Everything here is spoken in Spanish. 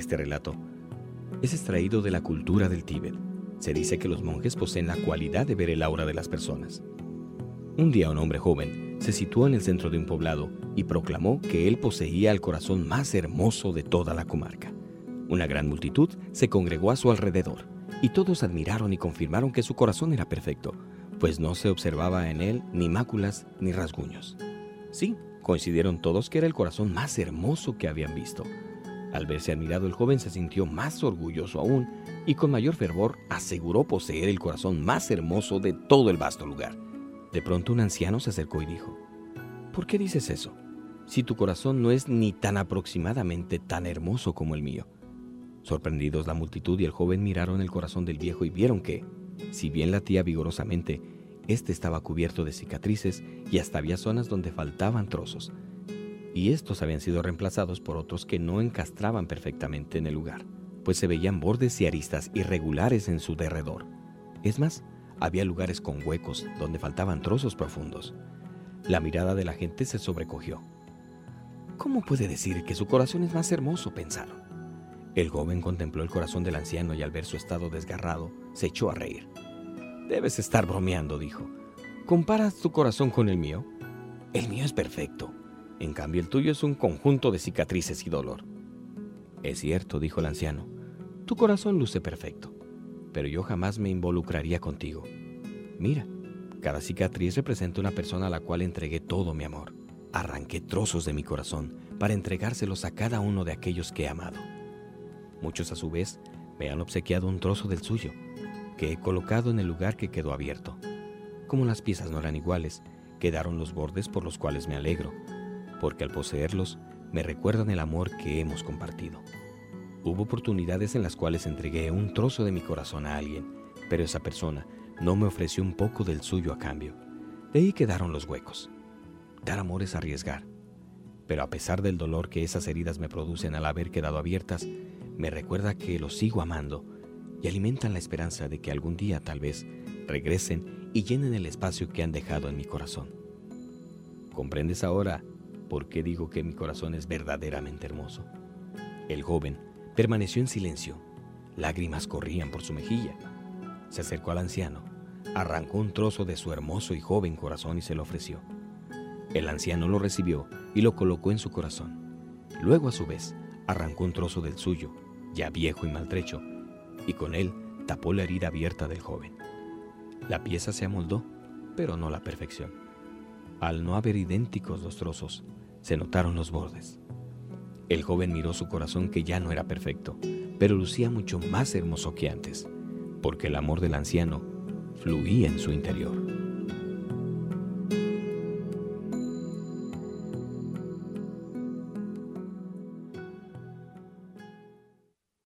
Este relato es extraído de la cultura del Tíbet. Se dice que los monjes poseen la cualidad de ver el aura de las personas. Un día un hombre joven se situó en el centro de un poblado y proclamó que él poseía el corazón más hermoso de toda la comarca. Una gran multitud se congregó a su alrededor y todos admiraron y confirmaron que su corazón era perfecto, pues no se observaba en él ni máculas ni rasguños. Sí, coincidieron todos que era el corazón más hermoso que habían visto. Al verse admirado el joven se sintió más orgulloso aún y con mayor fervor aseguró poseer el corazón más hermoso de todo el vasto lugar. De pronto un anciano se acercó y dijo, ¿Por qué dices eso? Si tu corazón no es ni tan aproximadamente tan hermoso como el mío. Sorprendidos la multitud y el joven miraron el corazón del viejo y vieron que, si bien latía vigorosamente, éste estaba cubierto de cicatrices y hasta había zonas donde faltaban trozos y estos habían sido reemplazados por otros que no encastraban perfectamente en el lugar, pues se veían bordes y aristas irregulares en su derredor. Es más, había lugares con huecos donde faltaban trozos profundos. La mirada de la gente se sobrecogió. ¿Cómo puede decir que su corazón es más hermoso? pensaron. El joven contempló el corazón del anciano y al ver su estado desgarrado, se echó a reír. Debes estar bromeando, dijo. ¿Comparas tu corazón con el mío? El mío es perfecto. En cambio, el tuyo es un conjunto de cicatrices y dolor. Es cierto, dijo el anciano, tu corazón luce perfecto, pero yo jamás me involucraría contigo. Mira, cada cicatriz representa una persona a la cual entregué todo mi amor. Arranqué trozos de mi corazón para entregárselos a cada uno de aquellos que he amado. Muchos a su vez me han obsequiado un trozo del suyo, que he colocado en el lugar que quedó abierto. Como las piezas no eran iguales, quedaron los bordes por los cuales me alegro, porque al poseerlos me recuerdan el amor que hemos compartido. Hubo oportunidades en las cuales entregué un trozo de mi corazón a alguien, pero esa persona no me ofreció un poco del suyo a cambio. De ahí quedaron los huecos. Dar amor es arriesgar, pero a pesar del dolor que esas heridas me producen al haber quedado abiertas, me recuerda que los sigo amando y alimentan la esperanza de que algún día tal vez regresen y llenen el espacio que han dejado en mi corazón. ¿Comprendes ahora ¿Por qué digo que mi corazón es verdaderamente hermoso? El joven permaneció en silencio. Lágrimas corrían por su mejilla. Se acercó al anciano, arrancó un trozo de su hermoso y joven corazón y se lo ofreció. El anciano lo recibió y lo colocó en su corazón. Luego, a su vez, arrancó un trozo del suyo, ya viejo y maltrecho, y con él tapó la herida abierta del joven. La pieza se amoldó, pero no la perfección. Al no haber idénticos los trozos, se notaron los bordes. El joven miró su corazón que ya no era perfecto, pero lucía mucho más hermoso que antes, porque el amor del anciano fluía en su interior.